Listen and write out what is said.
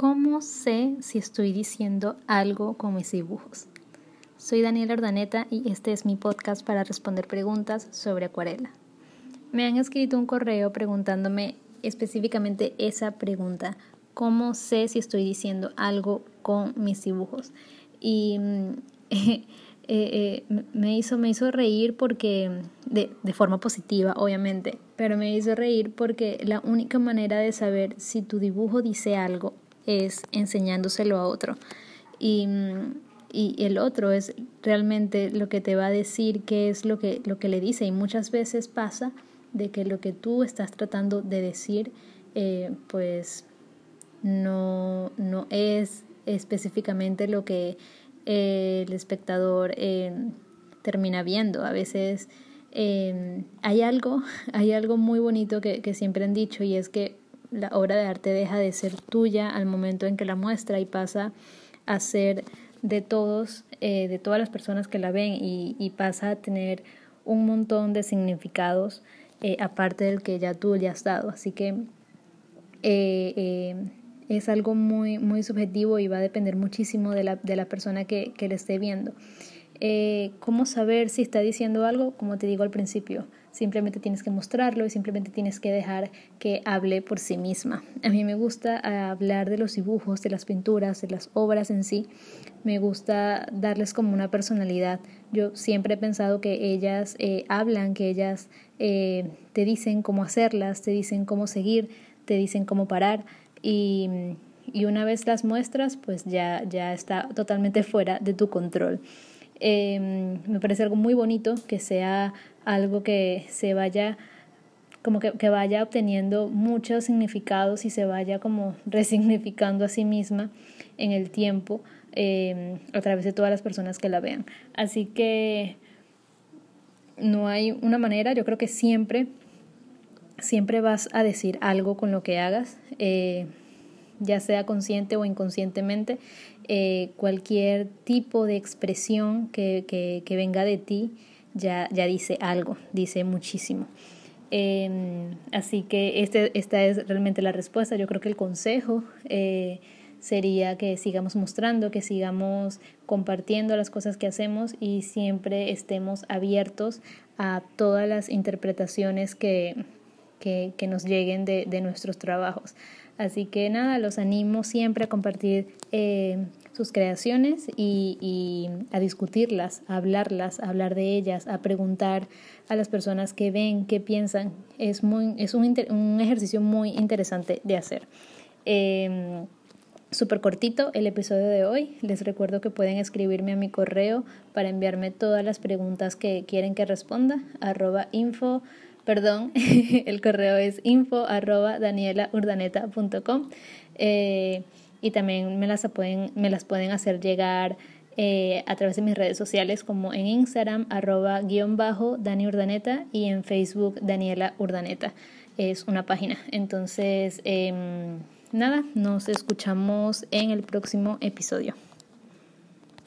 ¿Cómo sé si estoy diciendo algo con mis dibujos? Soy Daniela Ordaneta y este es mi podcast para responder preguntas sobre acuarela. Me han escrito un correo preguntándome específicamente esa pregunta. ¿Cómo sé si estoy diciendo algo con mis dibujos? Y eh, eh, me, hizo, me hizo reír porque, de, de forma positiva, obviamente, pero me hizo reír porque la única manera de saber si tu dibujo dice algo es enseñándoselo a otro. Y, y, el otro es realmente lo que te va a decir qué es lo que, lo que le dice. Y muchas veces pasa de que lo que tú estás tratando de decir, eh, pues no, no es específicamente lo que el espectador eh, termina viendo. A veces eh, hay algo, hay algo muy bonito que, que siempre han dicho y es que la obra de arte deja de ser tuya al momento en que la muestra y pasa a ser de todos, eh, de todas las personas que la ven y, pasa a tener un montón de significados eh, aparte del que ya tú le has dado. Así que eh, es algo muy, muy subjetivo y va a depender muchísimo de la, de persona que, que le esté viendo. ¿Cómo saber si está diciendo algo? Como te digo al principio, Simplemente tienes que mostrarlo y simplemente tienes que dejar que hable por sí misma. A mí me gusta hablar de los dibujos, de las pinturas, de las obras en sí. Me gusta darles como una personalidad. Yo siempre he pensado que ellas eh, hablan, que ellas eh, te dicen cómo hacerlas, te dicen cómo seguir, te dicen cómo parar y, y una vez las muestras, pues ya, ya está totalmente fuera de tu control. Em, me parece algo muy bonito que sea algo que se vaya como que, que, vaya obteniendo muchos significados y se vaya como resignificando a sí misma en el tiempo em, a través de todas las personas que la vean. Así que no hay una manera, yo creo que siempre, siempre vas a decir algo con lo que hagas. Eh, ya sea consciente o inconscientemente, eh, cualquier tipo de expresión que, que, venga de ti ya, ya dice algo, dice muchísimo. Em, así que este, esta es realmente la respuesta. Yo creo que el consejo eh, sería que sigamos mostrando, que sigamos compartiendo las cosas que hacemos y siempre estemos abiertos a todas las interpretaciones que, que, que nos lleguen de, de nuestros trabajos. Así que nada, los animo siempre a compartir eh, sus creaciones y, a discutirlas, a hablarlas, a hablar de ellas, a preguntar a las personas que ven, qué piensan. Es, muy, es un, ejercicio muy interesante de hacer. Eh, Súper cortito el episodio de hoy. Les recuerdo que pueden escribirme a mi correo para enviarme todas las preguntas que quieren que responda. Arroba info perdón, el correo es info arroba danielaurdaneta.com eh, y también me las pueden, me las pueden hacer llegar eh, a través de mis redes sociales como en Instagram arroba guion bajo Dani Urdaneta y en Facebook Daniela Urdaneta. Es una página. Entonces, em, nada, nos escuchamos en el próximo episodio.